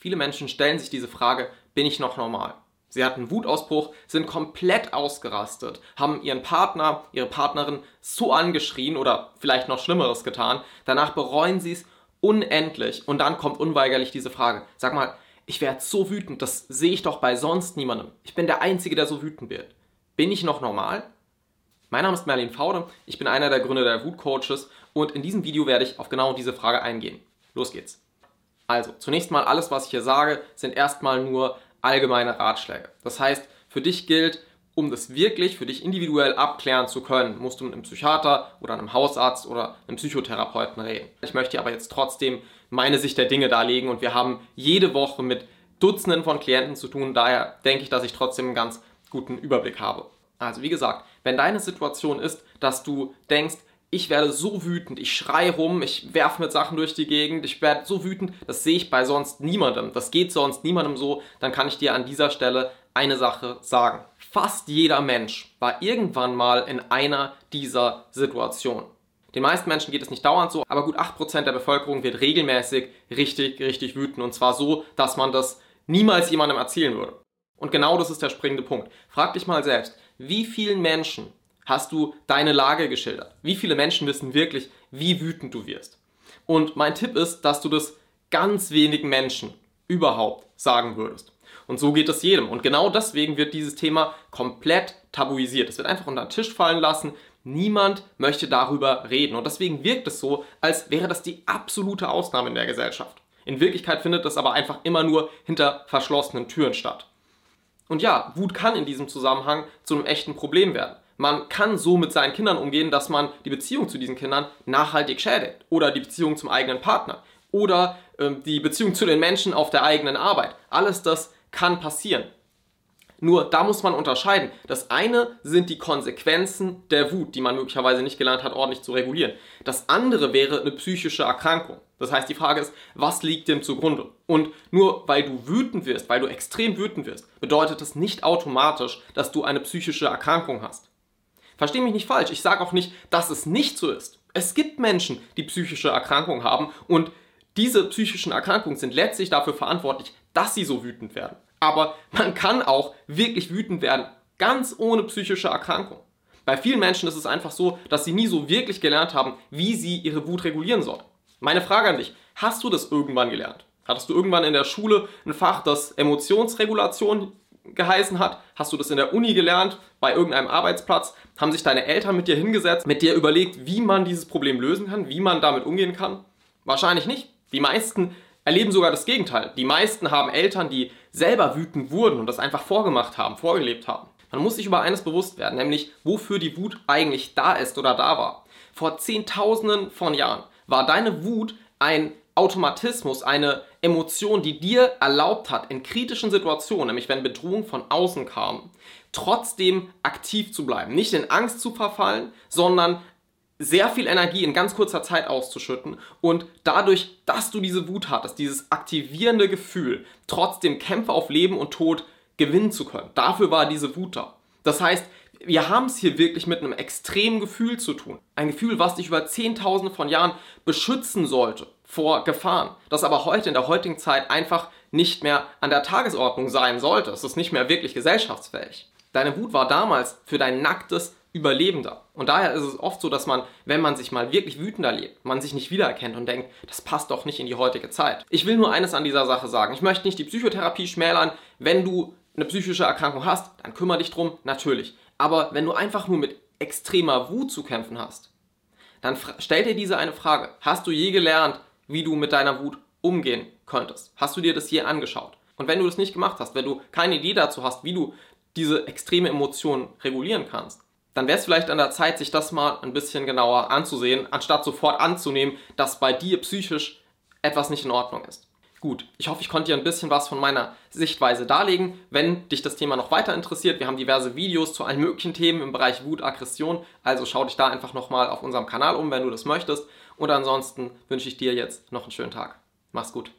Viele Menschen stellen sich diese Frage, bin ich noch normal? Sie hatten einen Wutausbruch, sind komplett ausgerastet, haben ihren Partner, ihre Partnerin so angeschrien oder vielleicht noch Schlimmeres getan. Danach bereuen sie es unendlich und dann kommt unweigerlich diese Frage. Sag mal, ich werde so wütend, das sehe ich doch bei sonst niemandem. Ich bin der Einzige, der so wütend wird. Bin ich noch normal? Mein Name ist Merlin Faude, ich bin einer der Gründer der Wutcoaches und in diesem Video werde ich auf genau diese Frage eingehen. Los geht's. Also, zunächst mal alles, was ich hier sage, sind erstmal nur allgemeine Ratschläge. Das heißt, für dich gilt, um das wirklich für dich individuell abklären zu können, musst du mit einem Psychiater oder einem Hausarzt oder einem Psychotherapeuten reden. Ich möchte aber jetzt trotzdem meine Sicht der Dinge darlegen und wir haben jede Woche mit Dutzenden von Klienten zu tun. Daher denke ich, dass ich trotzdem einen ganz guten Überblick habe. Also wie gesagt, wenn deine Situation ist, dass du denkst, ich werde so wütend, ich schrei rum, ich werfe mit Sachen durch die Gegend, ich werde so wütend, das sehe ich bei sonst niemandem, das geht sonst niemandem so, dann kann ich dir an dieser Stelle eine Sache sagen. Fast jeder Mensch war irgendwann mal in einer dieser Situationen. Den meisten Menschen geht es nicht dauernd so, aber gut 8% der Bevölkerung wird regelmäßig richtig, richtig wütend und zwar so, dass man das niemals jemandem erzählen würde. Und genau das ist der springende Punkt. Frag dich mal selbst, wie vielen Menschen hast du deine Lage geschildert? Wie viele Menschen wissen wirklich, wie wütend du wirst? Und mein Tipp ist, dass du das ganz wenigen Menschen überhaupt sagen würdest. Und so geht es jedem. Und genau deswegen wird dieses Thema komplett tabuisiert. Es wird einfach unter den Tisch fallen lassen. Niemand möchte darüber reden. Und deswegen wirkt es so, als wäre das die absolute Ausnahme in der Gesellschaft. In Wirklichkeit findet das aber einfach immer nur hinter verschlossenen Türen statt. Und ja, Wut kann in diesem Zusammenhang zu einem echten Problem werden. Man kann so mit seinen Kindern umgehen, dass man die Beziehung zu diesen Kindern nachhaltig schädigt oder die Beziehung zum eigenen Partner oder äh, die Beziehung zu den Menschen auf der eigenen Arbeit. Alles das kann passieren. Nur da muss man unterscheiden. Das eine sind die Konsequenzen der Wut, die man möglicherweise nicht gelernt hat, ordentlich zu regulieren. Das andere wäre eine psychische Erkrankung. Das heißt, die Frage ist, was liegt dem zugrunde? Und nur weil du wütend wirst, weil du extrem wütend wirst, bedeutet das nicht automatisch, dass du eine psychische Erkrankung hast. Versteh mich nicht falsch, ich sage auch nicht, dass es nicht so ist. Es gibt Menschen, die psychische Erkrankungen haben und diese psychischen Erkrankungen sind letztlich dafür verantwortlich, dass sie so wütend werden. Aber man kann auch wirklich wütend werden, ganz ohne psychische Erkrankung. Bei vielen Menschen ist es einfach so, dass sie nie so wirklich gelernt haben, wie sie ihre Wut regulieren sollen. Meine Frage an dich, hast du das irgendwann gelernt? Hattest du irgendwann in der Schule ein Fach, das Emotionsregulation geheißen hat? Hast du das in der Uni gelernt, bei irgendeinem Arbeitsplatz? Haben sich deine Eltern mit dir hingesetzt, mit dir überlegt, wie man dieses Problem lösen kann, wie man damit umgehen kann? Wahrscheinlich nicht. Die meisten erleben sogar das Gegenteil. Die meisten haben Eltern, die selber wütend wurden und das einfach vorgemacht haben, vorgelebt haben. Man muss sich über eines bewusst werden, nämlich wofür die Wut eigentlich da ist oder da war. Vor Zehntausenden von Jahren war deine Wut ein Automatismus, eine Emotion, die dir erlaubt hat, in kritischen Situationen, nämlich wenn Bedrohung von außen kam, trotzdem aktiv zu bleiben. Nicht in Angst zu verfallen, sondern sehr viel Energie in ganz kurzer Zeit auszuschütten und dadurch, dass du diese Wut hattest, dieses aktivierende Gefühl, trotzdem Kämpfe auf Leben und Tod gewinnen zu können. Dafür war diese Wut da. Das heißt, wir haben es hier wirklich mit einem extremen Gefühl zu tun. Ein Gefühl, was dich über Zehntausende von Jahren beschützen sollte vor Gefahren. Das aber heute in der heutigen Zeit einfach nicht mehr an der Tagesordnung sein sollte. Es ist nicht mehr wirklich gesellschaftsfähig. Deine Wut war damals für dein nacktes Überleben da. Und daher ist es oft so, dass man, wenn man sich mal wirklich wütend erlebt, man sich nicht wiedererkennt und denkt, das passt doch nicht in die heutige Zeit. Ich will nur eines an dieser Sache sagen. Ich möchte nicht die Psychotherapie schmälern. Wenn du eine psychische Erkrankung hast, dann kümmere dich drum, natürlich. Aber wenn du einfach nur mit extremer Wut zu kämpfen hast, dann stell dir diese eine Frage. Hast du je gelernt, wie du mit deiner Wut umgehen könntest? Hast du dir das je angeschaut? Und wenn du das nicht gemacht hast, wenn du keine Idee dazu hast, wie du diese extreme Emotion regulieren kannst, dann wäre es vielleicht an der Zeit, sich das mal ein bisschen genauer anzusehen, anstatt sofort anzunehmen, dass bei dir psychisch etwas nicht in Ordnung ist. Gut, ich hoffe, ich konnte dir ein bisschen was von meiner Sichtweise darlegen. Wenn dich das Thema noch weiter interessiert, wir haben diverse Videos zu allen möglichen Themen im Bereich Wut, Aggression, also schau dich da einfach nochmal auf unserem Kanal um, wenn du das möchtest. Und ansonsten wünsche ich dir jetzt noch einen schönen Tag. Mach's gut.